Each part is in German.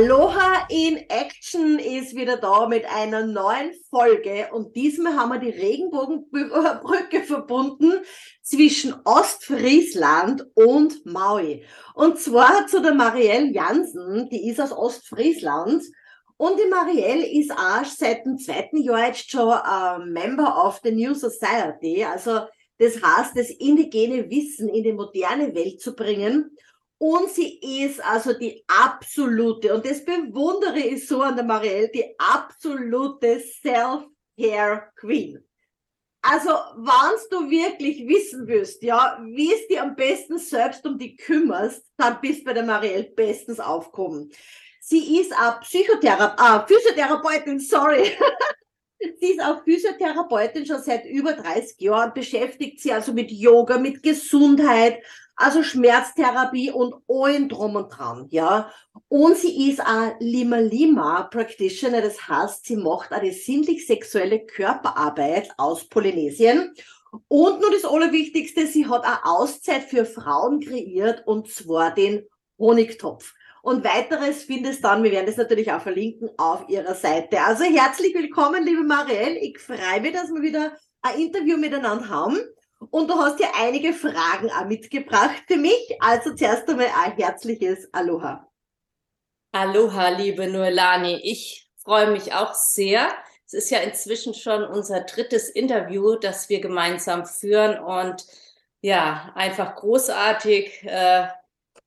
Aloha in Action ist wieder da mit einer neuen Folge und diesmal haben wir die Regenbogenbrücke verbunden zwischen Ostfriesland und Maui. Und zwar zu der Marielle Jansen, die ist aus Ostfriesland und die Marielle ist auch seit dem zweiten Jahr jetzt schon äh, Member of the New Society, also das heißt, das indigene Wissen in die moderne Welt zu bringen. Und sie ist also die absolute, und das bewundere ich so an der Marielle, die absolute Self-Care Queen. Also, wenn du wirklich wissen willst, ja, wie es dir am besten selbst um die kümmerst, dann bist du bei der Marielle bestens aufgehoben. Sie ist auch Psychotherapeut, ah, Physiotherapeutin, sorry. Sie ist auch Physiotherapeutin schon seit über 30 Jahren, beschäftigt sie also mit Yoga, mit Gesundheit, also Schmerztherapie und allen drum und dran, ja. Und sie ist auch Lima Lima Practitioner, das heißt, sie macht auch die sinnlich-sexuelle Körperarbeit aus Polynesien. Und nur das Allerwichtigste, sie hat auch Auszeit für Frauen kreiert und zwar den Honigtopf. Und weiteres findest dann, wir werden das natürlich auch verlinken, auf ihrer Seite. Also herzlich willkommen, liebe Marielle. Ich freue mich, dass wir wieder ein Interview miteinander haben. Und du hast ja einige Fragen auch mitgebracht für mich. Also zuerst einmal ein herzliches Aloha. Aloha, liebe Noelani. Ich freue mich auch sehr. Es ist ja inzwischen schon unser drittes Interview, das wir gemeinsam führen. Und ja, einfach großartig, äh,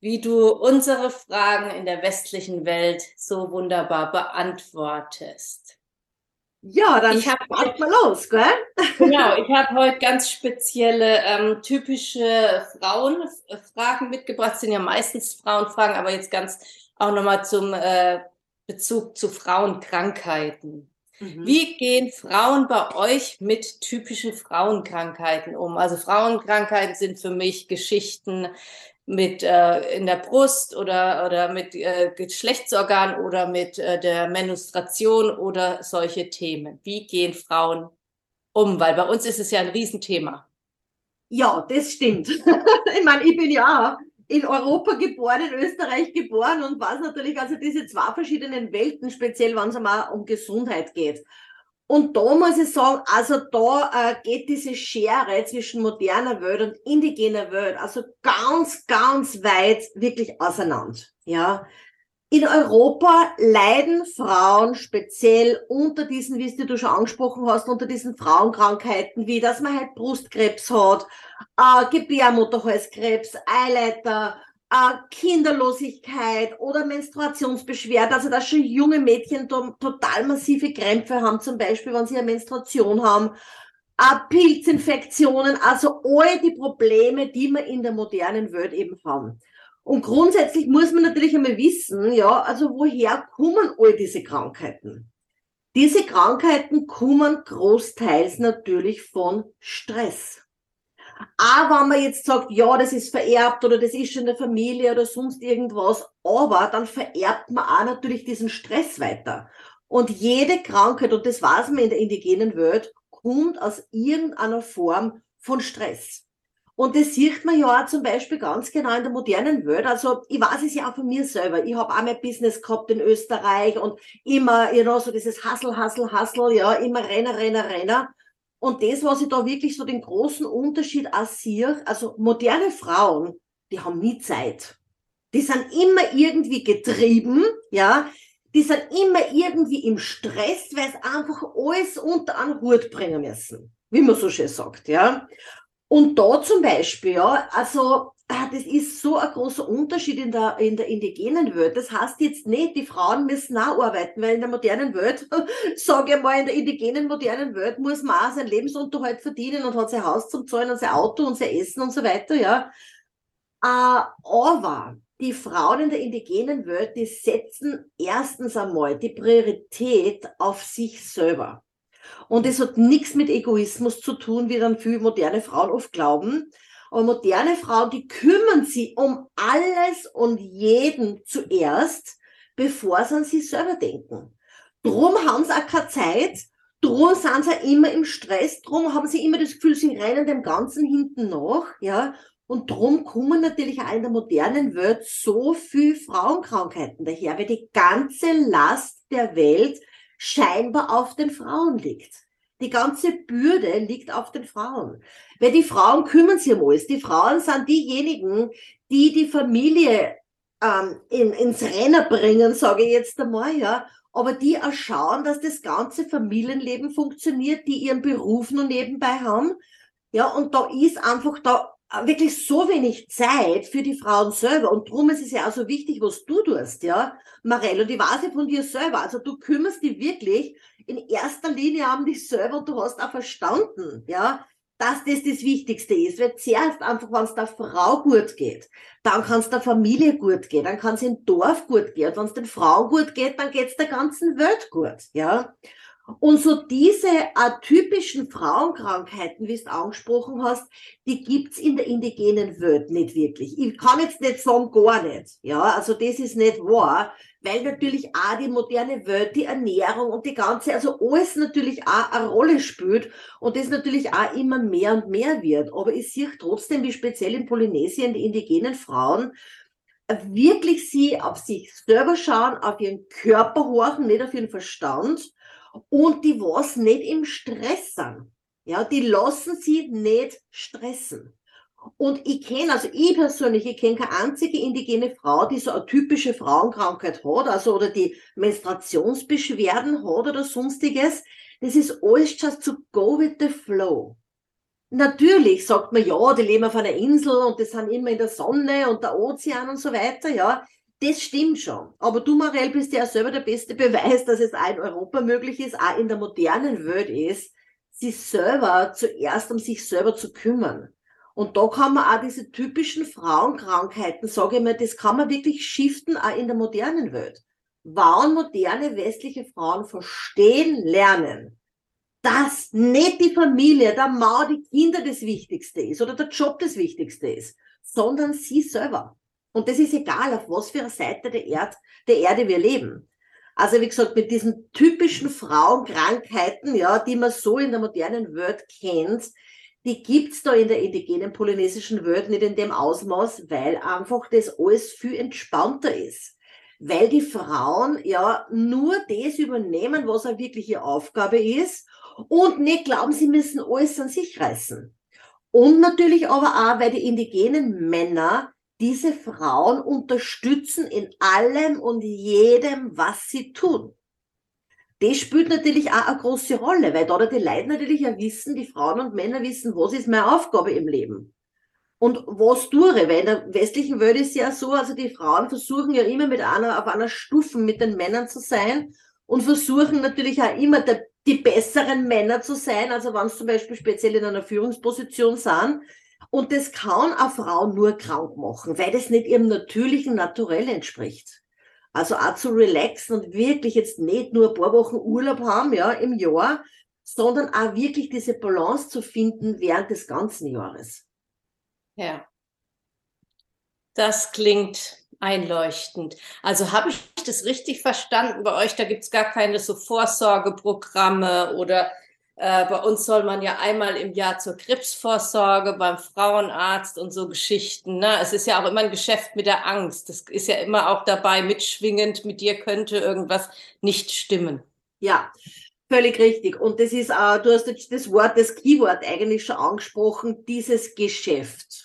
wie du unsere Fragen in der westlichen Welt so wunderbar beantwortest. Ja, dann ich hab, mal los, gell? Genau, ich habe heute ganz spezielle ähm, typische Frauenfragen mitgebracht. Das sind ja meistens Frauenfragen, aber jetzt ganz auch nochmal zum äh, Bezug zu Frauenkrankheiten. Mhm. Wie gehen Frauen bei euch mit typischen Frauenkrankheiten um? Also Frauenkrankheiten sind für mich Geschichten mit äh, in der Brust oder, oder mit äh, Geschlechtsorgan oder mit äh, der Menstruation oder solche Themen. Wie gehen Frauen um? Weil bei uns ist es ja ein Riesenthema. Ja, das stimmt. ich meine, ich bin ja in Europa geboren, in Österreich geboren und weiß natürlich also diese zwei verschiedenen Welten, speziell wenn es einmal um Gesundheit geht. Und da muss ich sagen, also da äh, geht diese Schere zwischen moderner Welt und indigener Welt also ganz, ganz weit wirklich auseinander. Ja. In Europa leiden Frauen speziell unter diesen, wie es du schon angesprochen hast, unter diesen Frauenkrankheiten, wie dass man halt Brustkrebs hat, äh, Gebärmutterhalskrebs, Eileiter, äh, Kinderlosigkeit oder Menstruationsbeschwerden, also dass schon junge Mädchen total massive Krämpfe haben, zum Beispiel, wenn sie eine Menstruation haben, äh, Pilzinfektionen, also all die Probleme, die wir in der modernen Welt eben haben. Und grundsätzlich muss man natürlich einmal wissen, ja, also woher kommen all diese Krankheiten? Diese Krankheiten kommen großteils natürlich von Stress. Aber wenn man jetzt sagt, ja, das ist vererbt oder das ist schon in der Familie oder sonst irgendwas, aber dann vererbt man auch natürlich diesen Stress weiter. Und jede Krankheit, und das weiß man in der indigenen Welt, kommt aus irgendeiner Form von Stress. Und das sieht man ja auch zum Beispiel ganz genau in der modernen Welt. Also ich weiß es ja auch von mir selber. Ich habe auch mein Business gehabt in Österreich und immer, you know, so dieses Hustle, Hustle, Hustle, ja, immer Renner, Renner, Renner. Und das, was ich da wirklich so den großen Unterschied auch sehe, also moderne Frauen, die haben nie Zeit. Die sind immer irgendwie getrieben, ja. Die sind immer irgendwie im Stress, weil sie einfach alles unter einen Hut bringen müssen. Wie man so schön sagt, ja. Und da zum Beispiel, ja, also das ist so ein großer Unterschied in der, in der indigenen Welt. Das heißt jetzt nicht, die Frauen müssen auch arbeiten, weil in der modernen Welt, sage ich mal, in der indigenen modernen Welt muss man auch seinen Lebensunterhalt verdienen und hat sein Haus zum Zahlen und sein Auto und sein Essen und so weiter, ja. Uh, aber die Frauen in der indigenen Welt, die setzen erstens einmal die Priorität auf sich selber. Und es hat nichts mit Egoismus zu tun, wie dann viele moderne Frauen oft glauben, und moderne Frauen, die kümmern sich um alles und jeden zuerst, bevor sie an sich selber denken. Drum haben sie auch keine Zeit, drum sind sie auch immer im Stress, drum haben sie immer das Gefühl, sie rennen dem Ganzen hinten nach, ja. Und drum kommen natürlich auch in der modernen Welt so viel Frauenkrankheiten daher, weil die ganze Last der Welt scheinbar auf den Frauen liegt. Die ganze Bürde liegt auf den Frauen. Weil die Frauen kümmern sich um alles. Die Frauen sind diejenigen, die die Familie ähm, in, ins Rennen bringen, sage ich jetzt einmal, ja. Aber die auch schauen, dass das ganze Familienleben funktioniert, die ihren Beruf nur nebenbei haben. Ja, und da ist einfach da wirklich so wenig Zeit für die Frauen selber. Und darum ist es ja auch so wichtig, was du tust, ja. Marello, die weiß ich von dir selber. Also du kümmerst dich wirklich in erster Linie um dich selber du hast auch verstanden, ja, dass das das Wichtigste ist. Weil zuerst einfach, wenn es der Frau gut geht, dann kann es der Familie gut gehen, dann kann es im Dorf gut gehen. Und wenn es den Frauen gut geht, dann geht es der ganzen Welt gut, ja. Und so diese atypischen Frauenkrankheiten, wie du angesprochen hast, die gibt's in der indigenen Welt nicht wirklich. Ich kann jetzt nicht sagen, gar nicht. Ja, also das ist nicht wahr, weil natürlich auch die moderne Welt, die Ernährung und die ganze, also alles natürlich auch eine Rolle spielt und das natürlich auch immer mehr und mehr wird. Aber ich sehe trotzdem, wie speziell in Polynesien die indigenen Frauen wirklich sie auf sich selber schauen, auf ihren Körper horchen, nicht auf ihren Verstand und die was nicht im Stress sind. Ja, die lassen sie nicht stressen. Und ich kenne, also ich persönlich, ich kenne keine einzige indigene Frau, die so eine typische Frauenkrankheit hat, also oder die Menstruationsbeschwerden hat oder sonstiges. Das ist alles just to go with the flow. Natürlich sagt man, ja, die leben auf einer Insel und die sind immer in der Sonne und der Ozean und so weiter, ja. Das stimmt schon. Aber du, Marell, bist ja selber der beste Beweis, dass es auch in Europa möglich ist, auch in der modernen Welt ist, sich selber zuerst um sich selber zu kümmern. Und da kann man auch diese typischen Frauenkrankheiten, sage ich mal, das kann man wirklich shiften auch in der modernen Welt. Wann moderne westliche Frauen verstehen lernen, dass nicht die Familie, der Mann, die Kinder das Wichtigste ist oder der Job das Wichtigste ist, sondern sie selber. Und das ist egal, auf was für einer Seite der, Erd, der Erde wir leben. Also wie gesagt, mit diesen typischen Frauenkrankheiten, ja, die man so in der modernen Welt kennt, die gibt's da in der indigenen polynesischen Welt nicht in dem Ausmaß, weil einfach das alles viel entspannter ist. Weil die Frauen ja nur das übernehmen, was eine wirkliche Aufgabe ist und nicht glauben, sie müssen alles an sich reißen. Und natürlich aber auch, weil die indigenen Männer diese Frauen unterstützen in allem und jedem, was sie tun. Das spielt natürlich auch eine große Rolle, weil da die Leute natürlich auch wissen, die Frauen und Männer wissen, was ist meine Aufgabe im Leben. Und was tue ich? Weil in der westlichen Welt ist ja so, also die Frauen versuchen ja immer mit einer, auf einer Stufe mit den Männern zu sein und versuchen natürlich auch immer der, die besseren Männer zu sein. Also wenn sie zum Beispiel speziell in einer Führungsposition sind, und das kann eine Frau nur krank machen, weil das nicht ihrem natürlichen Naturell entspricht. Also auch zu relaxen und wirklich jetzt nicht nur ein paar Wochen Urlaub haben, ja, im Jahr, sondern auch wirklich diese Balance zu finden während des ganzen Jahres. Ja. Das klingt einleuchtend. Also habe ich das richtig verstanden? Bei euch, da gibt es gar keine so Vorsorgeprogramme oder äh, bei uns soll man ja einmal im Jahr zur Krebsvorsorge beim Frauenarzt und so Geschichten. Ne? Es ist ja auch immer ein Geschäft mit der Angst. Das ist ja immer auch dabei mitschwingend. Mit dir könnte irgendwas nicht stimmen. Ja, völlig richtig. Und das ist auch, du hast jetzt das Wort, das Keyword eigentlich schon angesprochen, dieses Geschäft.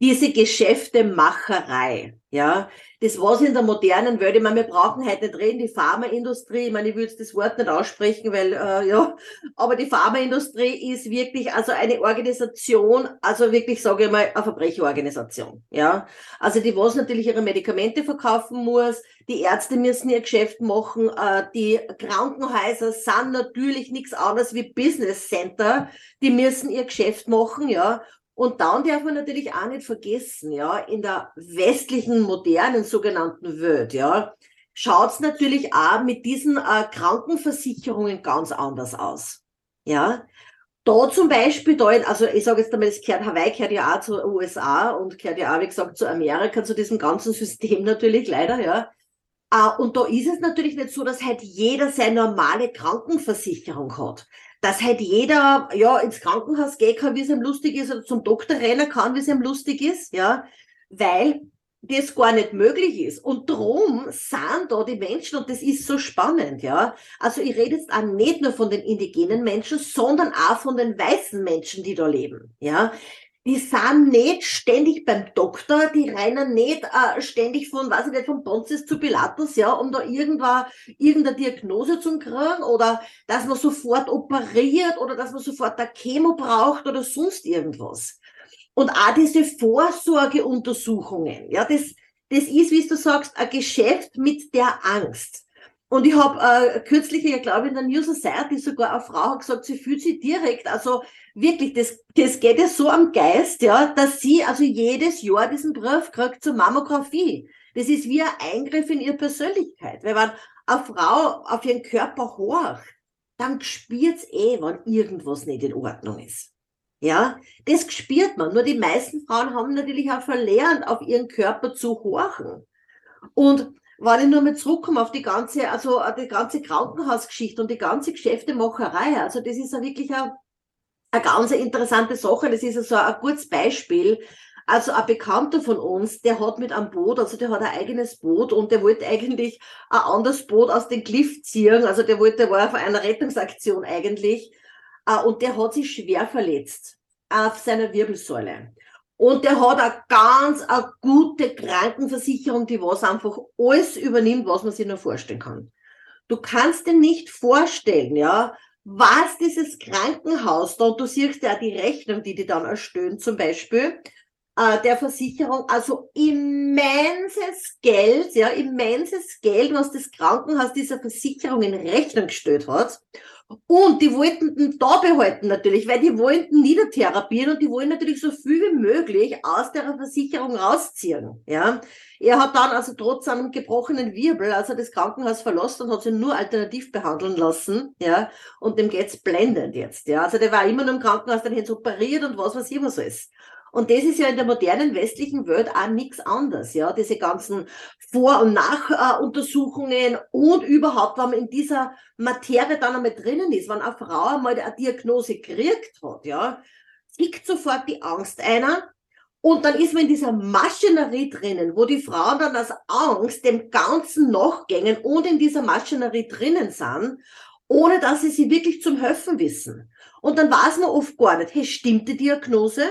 Diese Geschäftemacherei. Ja, das was in der modernen Welt, ich meine, wir brauchen heute nicht reden, die Pharmaindustrie, ich meine, ich jetzt das Wort nicht aussprechen, weil, äh, ja, aber die Pharmaindustrie ist wirklich also eine Organisation, also wirklich, sage ich mal, eine Verbrecherorganisation, ja. Also die was natürlich ihre Medikamente verkaufen muss, die Ärzte müssen ihr Geschäft machen, äh, die Krankenhäuser sind natürlich nichts anderes wie Business Center, die müssen ihr Geschäft machen, ja. Und dann darf man natürlich auch nicht vergessen, ja, in der westlichen, modernen sogenannten Welt, ja, schaut's natürlich auch mit diesen äh, Krankenversicherungen ganz anders aus. Ja, da zum Beispiel, da in, also ich sage jetzt einmal, das gehört, Hawaii gehört ja auch zu USA und gehört ja auch, wie gesagt, zu Amerika, zu diesem ganzen System natürlich leider, ja. Uh, und da ist es natürlich nicht so, dass halt jeder seine normale Krankenversicherung hat. Dass halt jeder, ja, ins Krankenhaus gehen kann, wie es ihm lustig ist, oder zum Doktor rennen kann, wie es ihm lustig ist, ja, weil das gar nicht möglich ist. Und drum sind da die Menschen, und das ist so spannend, ja. Also ich rede jetzt auch nicht nur von den indigenen Menschen, sondern auch von den weißen Menschen, die da leben, ja die sind nicht ständig beim Doktor, die rennen nicht äh, ständig von, weiß ich nicht, von Pontius zu Pilatus, ja, um da irgendwann, irgendeine Diagnose zu kriegen oder dass man sofort operiert oder dass man sofort eine Chemo braucht oder sonst irgendwas. Und auch diese Vorsorgeuntersuchungen, ja, das, das ist, wie du sagst, ein Geschäft mit der Angst. Und ich habe äh, kürzlich, ich glaube in der New Society sogar eine Frau hat gesagt, sie fühlt sich direkt, also wirklich, das, das geht ja so am Geist, ja, dass sie also jedes Jahr diesen Brief kriegt zur Mammographie. Das ist wie ein Eingriff in ihre Persönlichkeit. Weil wenn eine Frau auf ihren Körper horcht, dann spürt's eh, wenn irgendwas nicht in Ordnung ist. Ja, das spürt man. Nur die meisten Frauen haben natürlich auch verlernt, auf ihren Körper zu horchen. Und wenn ich nur mal zurückkomme auf die ganze, also die ganze Krankenhausgeschichte und die ganze Geschäftemacherei, also das ist ja wirklich eine, eine ganz interessante Sache. Das ist also ein gutes Beispiel. Also ein Bekannter von uns, der hat mit einem Boot, also der hat ein eigenes Boot und der wollte eigentlich ein anderes Boot aus dem Cliff ziehen. Also der wollte, der war auf einer Rettungsaktion eigentlich. Äh, und der hat sich schwer verletzt auf seiner Wirbelsäule. Und der hat eine ganz eine gute Krankenversicherung, die was einfach alles übernimmt, was man sich nur vorstellen kann. Du kannst dir nicht vorstellen, ja, was dieses Krankenhaus da, und du siehst ja die Rechnung, die die dann erstellen, zum Beispiel, äh, der Versicherung, also immenses Geld, ja, immenses Geld, was das Krankenhaus dieser Versicherung in Rechnung gestellt hat. Und die wollten den da behalten natürlich, weil die wollten niedertherapieren und die wollen natürlich so viel wie möglich aus der Versicherung rausziehen. Ja, er hat dann also trotz einem gebrochenen Wirbel, also das Krankenhaus verlassen und hat sich nur alternativ behandeln lassen. Ja, und dem geht's blendend jetzt. Ja, also der war immer nur im Krankenhaus, dann jetzt operiert und was weiß ich was alles. Und das ist ja in der modernen westlichen Welt auch nichts anderes, ja. Diese ganzen Vor- und Nachuntersuchungen und überhaupt, wenn man in dieser Materie dann einmal drinnen ist, wenn eine Frau einmal eine Diagnose gekriegt hat, ja, tickt sofort die Angst einer. Und dann ist man in dieser Maschinerie drinnen, wo die Frauen dann aus Angst dem Ganzen nachgängen und in dieser Maschinerie drinnen sind, ohne dass sie sie wirklich zum Helfen wissen. Und dann weiß man oft gar nicht, hey, stimmt die Diagnose?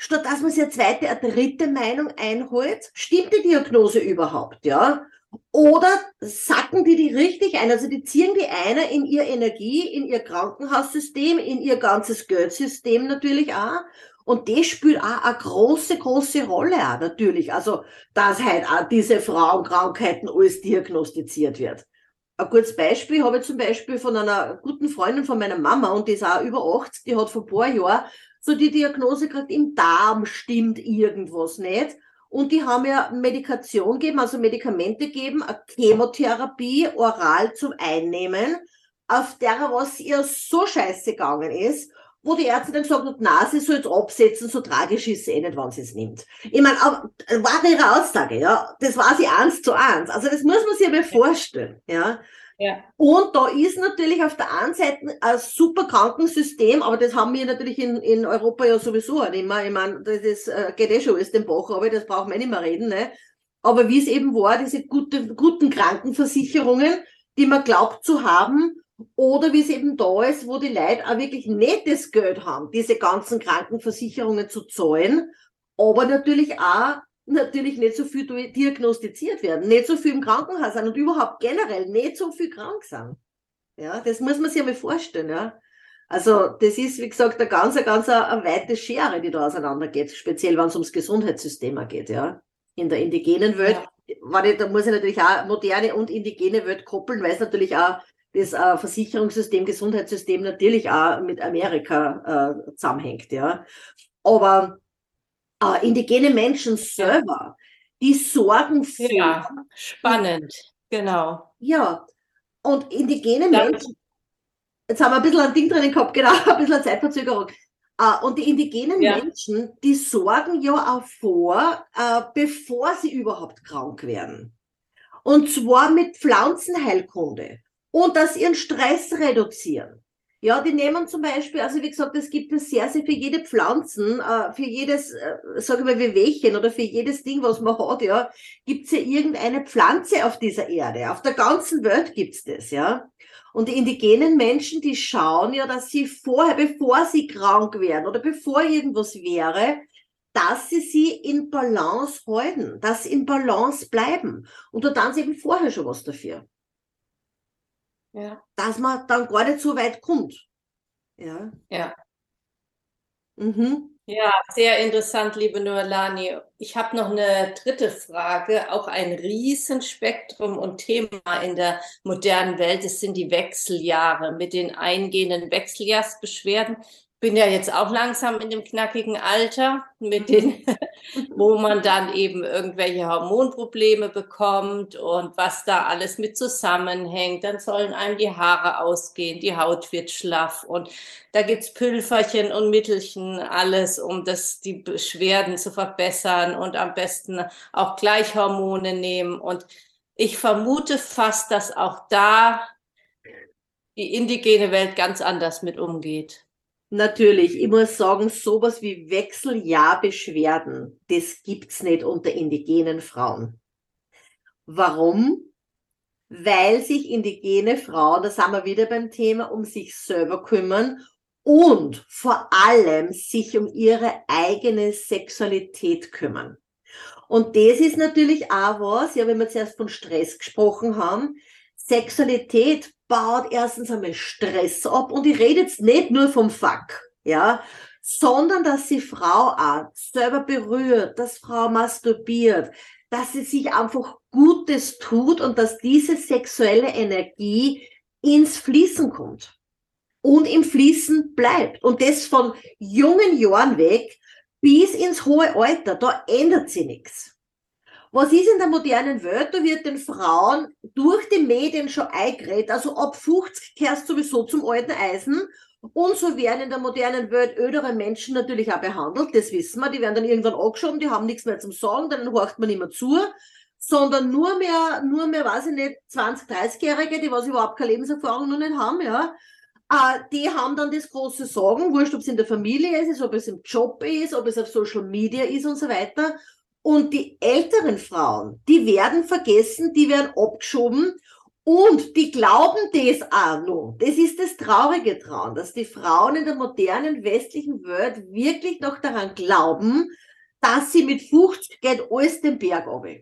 Statt dass man sich eine zweite, eine dritte Meinung einholt, stimmt die Diagnose überhaupt, ja? Oder sacken die die richtig ein? Also die ziehen die einer in ihr Energie, in ihr Krankenhaussystem, in ihr ganzes Geldsystem natürlich auch. Und das spielt auch eine große, große Rolle auch natürlich. Also, dass halt auch diese Frauenkrankheiten alles diagnostiziert wird. Ein gutes Beispiel habe ich zum Beispiel von einer guten Freundin von meiner Mama und die ist auch über 80, die hat vor ein paar Jahren so die Diagnose gekriegt, im Darm stimmt irgendwas nicht. Und die haben ja Medikation gegeben, also Medikamente gegeben, eine Chemotherapie oral zum Einnehmen, auf der was ihr so scheiße gegangen ist, wo die Ärzte dann gesagt hat, na, sie soll jetzt absetzen, so tragisch ist sie eh nicht, wenn sie es nimmt. Ich meine, war ihre Aussage, ja. Das war sie eins zu eins. Also das muss man sich aber vorstellen, ja. Ja. Und da ist natürlich auf der einen Seite ein super Krankensystem, aber das haben wir natürlich in, in Europa ja sowieso nicht mehr. Ich meine, das ist, äh, geht eh schon alles den Bach, aber das brauchen wir nicht mehr reden. Ne? Aber wie es eben war, diese gute, guten Krankenversicherungen, die man glaubt zu haben, oder wie es eben da ist, wo die Leute auch wirklich nicht das Geld haben, diese ganzen Krankenversicherungen zu zahlen, aber natürlich auch natürlich nicht so viel diagnostiziert werden, nicht so viel im Krankenhaus sind und überhaupt generell nicht so viel krank sind. Ja, das muss man sich einmal vorstellen, ja. Also, das ist, wie gesagt, eine ganz, eine ganz eine weite Schere, die da auseinandergeht, speziell wenn es ums Gesundheitssystem geht, ja. In der indigenen Welt, ja. ich, da muss ich natürlich auch moderne und indigene Welt koppeln, weil es natürlich auch das äh, Versicherungssystem, Gesundheitssystem natürlich auch mit Amerika äh, zusammenhängt, ja. Aber äh, indigene Menschen selber, die sorgen für. Ja, spannend, genau. Ja, und indigene ja. Menschen, jetzt haben wir ein bisschen ein Ding drin gehabt, genau, ein bisschen Zeitverzögerung. Uh, und die indigenen ja. Menschen, die sorgen ja auch vor, uh, bevor sie überhaupt krank werden. Und zwar mit Pflanzenheilkunde und dass ihren Stress reduzieren. Ja, die nehmen zum Beispiel, also wie gesagt, es gibt es sehr, sehr für jede Pflanzen, äh, für jedes, äh, sag ich mal, Wehwehchen oder für jedes Ding, was man hat, ja, gibt's ja irgendeine Pflanze auf dieser Erde. Auf der ganzen Welt gibt's das, ja. Und die indigenen Menschen, die schauen ja, dass sie vorher, bevor sie krank werden oder bevor irgendwas wäre, dass sie sie in Balance halten, dass sie in Balance bleiben. Und da tun sie eben vorher schon was dafür. Ja. Dass man dann gar nicht so weit kommt. Ja. Ja. Mhm. Ja, sehr interessant, liebe Noelani. Ich habe noch eine dritte Frage, auch ein Riesenspektrum und Thema in der modernen Welt. Es sind die Wechseljahre mit den eingehenden Wechseljahrsbeschwerden bin ja jetzt auch langsam in dem knackigen Alter, mit den, wo man dann eben irgendwelche Hormonprobleme bekommt und was da alles mit zusammenhängt. Dann sollen einem die Haare ausgehen, die Haut wird schlaff und da gibt's Pülferchen und Mittelchen, alles, um das, die Beschwerden zu verbessern und am besten auch gleich Hormone nehmen. Und ich vermute fast, dass auch da die indigene Welt ganz anders mit umgeht. Natürlich, ich muss sagen, sowas wie Wechseljahrbeschwerden, das gibt's nicht unter indigenen Frauen. Warum? Weil sich indigene Frauen, da sind wir wieder beim Thema, um sich selber kümmern und vor allem sich um ihre eigene Sexualität kümmern. Und das ist natürlich auch was, ja, wenn wir zuerst von Stress gesprochen haben, Sexualität baut erstens einmal Stress ab und ich rede jetzt nicht nur vom Fuck, ja, sondern dass die Frau auch selber berührt, dass Frau masturbiert, dass sie sich einfach Gutes tut und dass diese sexuelle Energie ins Fließen kommt und im Fließen bleibt. Und das von jungen Jahren weg bis ins hohe Alter, da ändert sich nichts. Was ist in der modernen Welt? Da wird den Frauen durch die Medien schon eingeredet. Also ab 50 kehrst sowieso zum alten Eisen. Und so werden in der modernen Welt ödere Menschen natürlich auch behandelt. Das wissen wir. Die werden dann irgendwann angeschoben, die haben nichts mehr zum Sagen, dann horcht man mehr zu. Sondern nur mehr, nur mehr, weiß ich nicht, 20, 30-Jährige, die was überhaupt keine Lebenserfahrung noch nicht haben, ja. Uh, die haben dann das große Sorgen, wurscht, ob es in der Familie ist, ob es im Job ist, ob es auf Social Media ist und so weiter. Und die älteren Frauen, die werden vergessen, die werden abgeschoben und die glauben das auch noch. Das ist das Traurige dran, dass die Frauen in der modernen westlichen Welt wirklich noch daran glauben, dass sie mit 50 geht alles den Berg runter.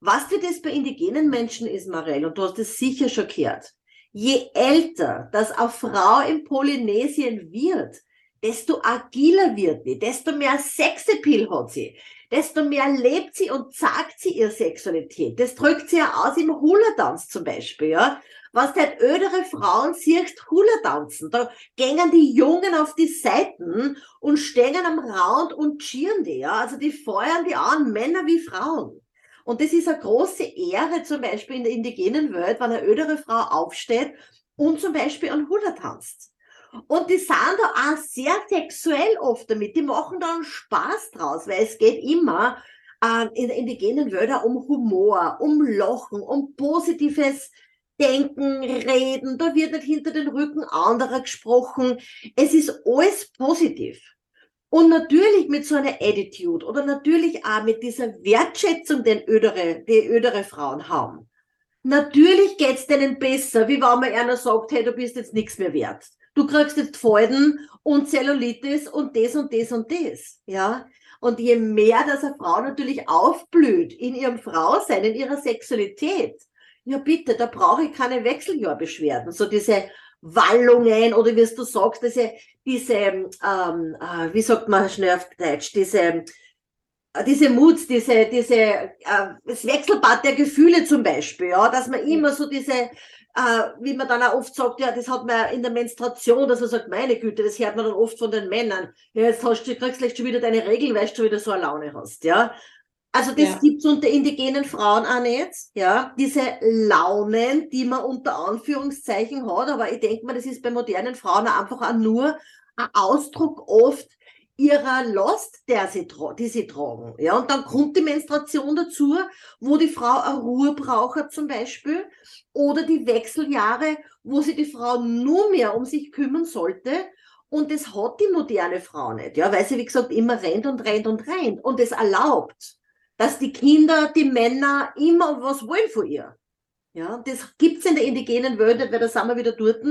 Was für das bei indigenen Menschen ist, Marell, und du hast es sicher schon gehört, je älter das eine Frau in Polynesien wird, desto agiler wird sie, desto mehr Sexappeal hat sie, desto mehr lebt sie und zeigt sie ihre Sexualität. Das drückt sie ja aus im Hula-Tanz zum Beispiel, ja. Was halt ödere Frauen siehst, Hula-Tanzen. Da gängen die Jungen auf die Seiten und stehen am Rand und cheeren die, ja. Also die feuern die an, Männer wie Frauen. Und das ist eine große Ehre zum Beispiel in der indigenen Welt, wenn eine ödere Frau aufsteht und zum Beispiel an Hula tanzt. Und die sind da auch sehr sexuell oft damit. Die machen da einen Spaß draus, weil es geht immer äh, in indigenen Wörtern um Humor, um Lachen, um positives Denken, Reden. Da wird nicht hinter den Rücken anderer gesprochen. Es ist alles positiv. Und natürlich mit so einer Attitude oder natürlich auch mit dieser Wertschätzung, den ödere, die ödere Frauen haben. Natürlich geht's denen besser, wie wenn man einer sagt, hey, du bist jetzt nichts mehr wert du kriegst jetzt Falten und Zellulitis und das und das und das, ja. Und je mehr, dass eine Frau natürlich aufblüht in ihrem Frausein, in ihrer Sexualität, ja bitte, da brauche ich keine Wechseljahrbeschwerden. So diese Wallungen oder wie du sagst, diese, diese ähm, äh, wie sagt man schnell auf Deutsch, diese, äh, diese Moods, diese, diese, äh, das Wechselbad der Gefühle zum Beispiel, ja, dass man immer so diese äh, wie man dann auch oft sagt, ja, das hat man in der Menstruation, dass man sagt, meine Güte, das hört man dann oft von den Männern. Ja, jetzt hast du, kriegst vielleicht schon wieder deine Regel, weil du schon wieder so eine Laune hast, ja. Also das ja. gibt's unter indigenen Frauen auch nicht, ja. Diese Launen, die man unter Anführungszeichen hat, aber ich denke mal, das ist bei modernen Frauen einfach auch nur ein Ausdruck oft ihrer Last, der sie, die sie tragen. Ja, und dann kommt die Menstruation dazu, wo die Frau eine Ruhe braucht zum Beispiel, oder die Wechseljahre, wo sie die Frau nur mehr um sich kümmern sollte. Und das hat die moderne Frau nicht, ja, weil sie, wie gesagt, immer rennt und rennt und rennt und es erlaubt, dass die Kinder, die Männer immer was wollen von ihr. Ja, das gibt's in der indigenen Welt nicht, weil da sind wir wieder dort.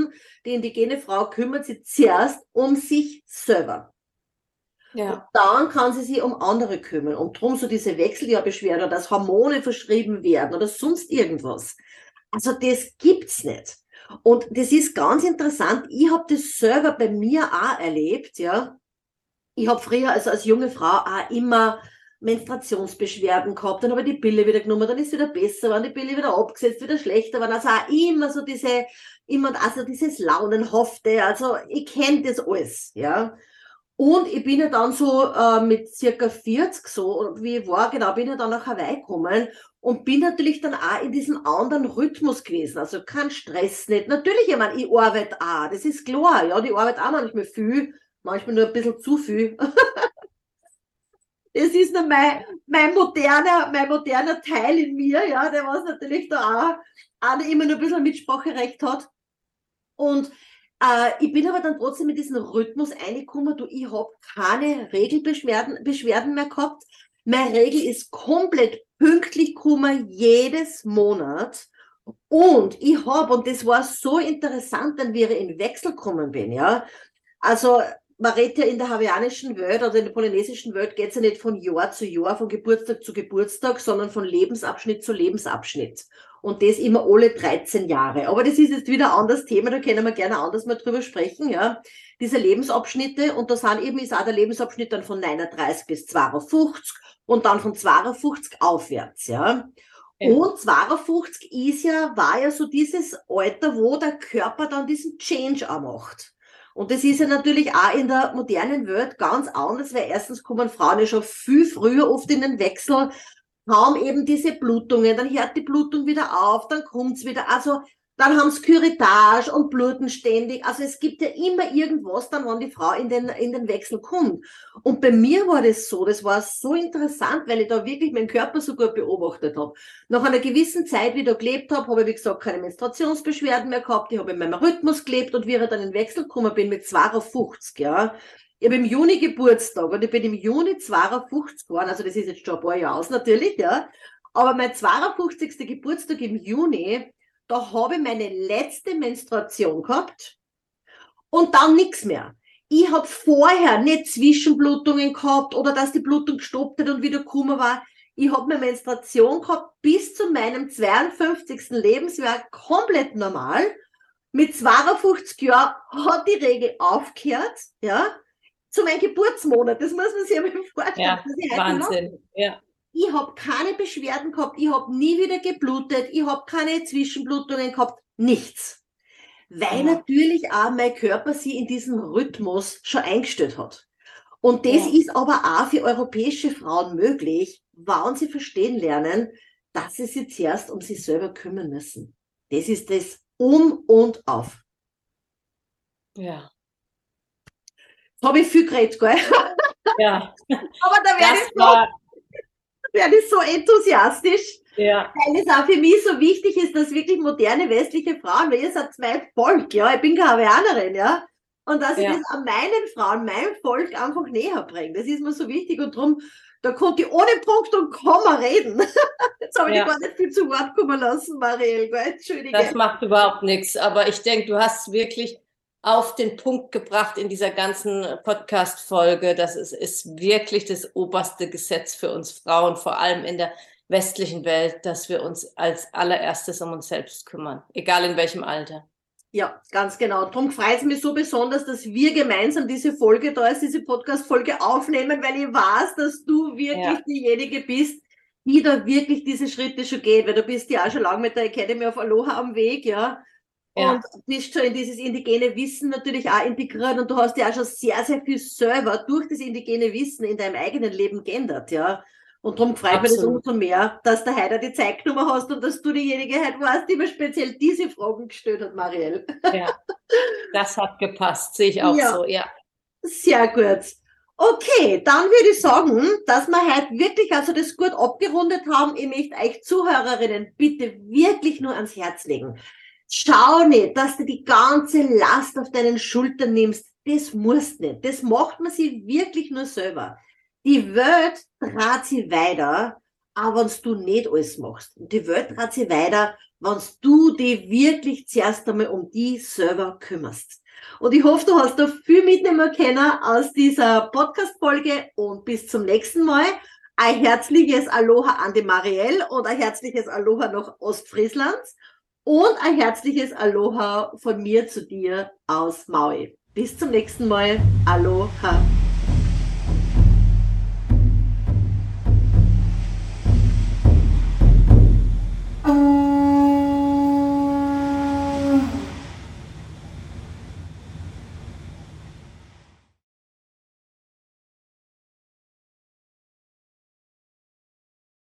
Die indigene Frau kümmert sich zuerst um sich selber. Ja. Und dann kann sie sich um andere kümmern. Und drum so diese Wechseljahrbeschwerden, dass Hormone verschrieben werden oder sonst irgendwas. Also das gibt's nicht. Und das ist ganz interessant. Ich habe das selber bei mir auch erlebt, ja. Ich habe früher also als junge Frau auch immer Menstruationsbeschwerden gehabt, dann habe ich die Pille wieder genommen, dann ist wieder besser, dann die Pille wieder abgesetzt, wieder schlechter waren. Also auch immer so diese, immer, also dieses Launenhafte, also ich kenne das alles, ja. Und ich bin ja dann so äh, mit circa 40 so, wie ich war, genau, bin ja dann nach Hawaii gekommen und bin natürlich dann auch in diesem anderen Rhythmus gewesen. Also kein Stress nicht. Natürlich, ich meine, ich arbeite auch, das ist klar, ja, die arbeite auch manchmal viel, manchmal nur ein bisschen zu viel. das ist noch mein, mein moderner, mein moderner Teil in mir, ja, der was natürlich da auch, auch immer nur ein bisschen Mitspracherecht hat. Und äh, ich bin aber dann trotzdem in diesen Rhythmus reingekommen, du, ich habe keine Regelbeschwerden Beschwerden mehr gehabt. Meine Regel ist komplett pünktlich gekommen, jedes Monat. Und ich habe, und das war so interessant, wenn wir in Wechsel gekommen bin, ja. Also man redet ja in der hawaiianischen Welt oder in der polynesischen Welt geht es ja nicht von Jahr zu Jahr, von Geburtstag zu Geburtstag, sondern von Lebensabschnitt zu Lebensabschnitt. Und das immer alle 13 Jahre. Aber das ist jetzt wieder ein anderes Thema, da können wir gerne anders mal drüber sprechen, ja. Diese Lebensabschnitte, und da sind eben, ist auch der Lebensabschnitt dann von 39 bis 52 und dann von 52 aufwärts, ja. ja. Und 52 ist ja, war ja so dieses Alter, wo der Körper dann diesen Change auch macht. Und das ist ja natürlich auch in der modernen Welt ganz anders, weil erstens kommen Frauen ja schon viel früher oft in den Wechsel, haben eben diese Blutungen, dann hört die Blutung wieder auf, dann kommt's wieder. Also dann haben sie Curettage und bluten ständig. Also es gibt ja immer irgendwas dann, wenn die Frau in den, in den Wechsel kommt. Und bei mir war das so, das war so interessant, weil ich da wirklich meinen Körper so gut beobachtet habe. Nach einer gewissen Zeit, wie ich da gelebt habe, habe ich, wie gesagt, keine Menstruationsbeschwerden mehr gehabt. Ich habe in meinem Rhythmus gelebt und wie ich dann in den Wechsel gekommen bin mit 52, ja. Ich habe im Juni Geburtstag und ich bin im Juni 52 geworden, also das ist jetzt schon ein paar Jahre aus natürlich, ja. Aber mein 52. Geburtstag im Juni, da habe ich meine letzte Menstruation gehabt und dann nichts mehr. Ich habe vorher nicht Zwischenblutungen gehabt oder dass die Blutung gestoppt hat und wieder gekommen war. Ich habe meine Menstruation gehabt bis zu meinem 52. Lebensjahr komplett normal. Mit 52 Jahren hat die Regel aufgehört, ja, zu meinem Geburtsmonat. Das muss man sich einmal vorstellen. Ja, Wahnsinn, ja. Ich habe keine Beschwerden gehabt, ich habe nie wieder geblutet, ich habe keine Zwischenblutungen gehabt, nichts. Weil ja. natürlich auch mein Körper sie in diesem Rhythmus schon eingestellt hat. Und das ja. ist aber auch für europäische Frauen möglich, wann sie verstehen lernen, dass sie sich zuerst um sich selber kümmern müssen. Das ist das Um und Auf. Ja. Habe ich viel geredet, gell? Ja. aber da werde ich so werde ich so enthusiastisch, ja. weil es auch für mich so wichtig ist, dass wirklich moderne westliche Frauen, weil ihr seid mein Volk, ja, ich bin keine Hawaiianerin, ja, und dass ich ja. das an meinen Frauen, meinem Volk einfach näher bringe. Das ist mir so wichtig und darum, da konnte ich ohne Punkt und Komma reden. Jetzt habe ich ja. gar nicht viel zu Wort kommen lassen, Marielle. Entschuldige. Das macht überhaupt nichts. Aber ich denke, du hast wirklich auf den Punkt gebracht in dieser ganzen Podcast-Folge. Das ist, ist wirklich das oberste Gesetz für uns Frauen, vor allem in der westlichen Welt, dass wir uns als allererstes um uns selbst kümmern, egal in welchem Alter. Ja, ganz genau. Darum freut es mich so besonders, dass wir gemeinsam diese Folge da ist, diese Podcast-Folge aufnehmen, weil ich weiß, dass du wirklich ja. diejenige bist, die da wirklich diese Schritte schon geht, weil du bist ja auch schon lange mit der Academy of Aloha am Weg, ja. Ja. Und bist schon in dieses indigene Wissen natürlich auch integriert und du hast ja auch schon sehr, sehr viel selber durch das indigene Wissen in deinem eigenen Leben geändert, ja. Und darum freut mich das umso mehr, dass du heute die Zeitnummer hast und dass du diejenige heute warst, die mir speziell diese Fragen gestellt hat, Marielle. Ja, das hat gepasst, sehe ich auch ja. so, ja. Sehr gut. Okay, dann würde ich sagen, dass wir heute wirklich also das gut abgerundet haben. Ich möchte euch Zuhörerinnen bitte wirklich nur ans Herz legen. Schau nicht, dass du die ganze Last auf deinen Schultern nimmst. Das musst nicht. Das macht man sich wirklich nur selber. Die Welt dreht sich weiter, aber wenn du nicht alles machst. Und die Welt dreht sich weiter, wenn du dich wirklich zuerst einmal um die selber kümmerst. Und ich hoffe, du hast da viel mitnehmen können aus dieser Podcast-Folge und bis zum nächsten Mal. Ein herzliches Aloha an die Marielle und ein herzliches Aloha nach Ostfriesland und ein herzliches Aloha von mir zu dir aus Maui. Bis zum nächsten Mal. Aloha.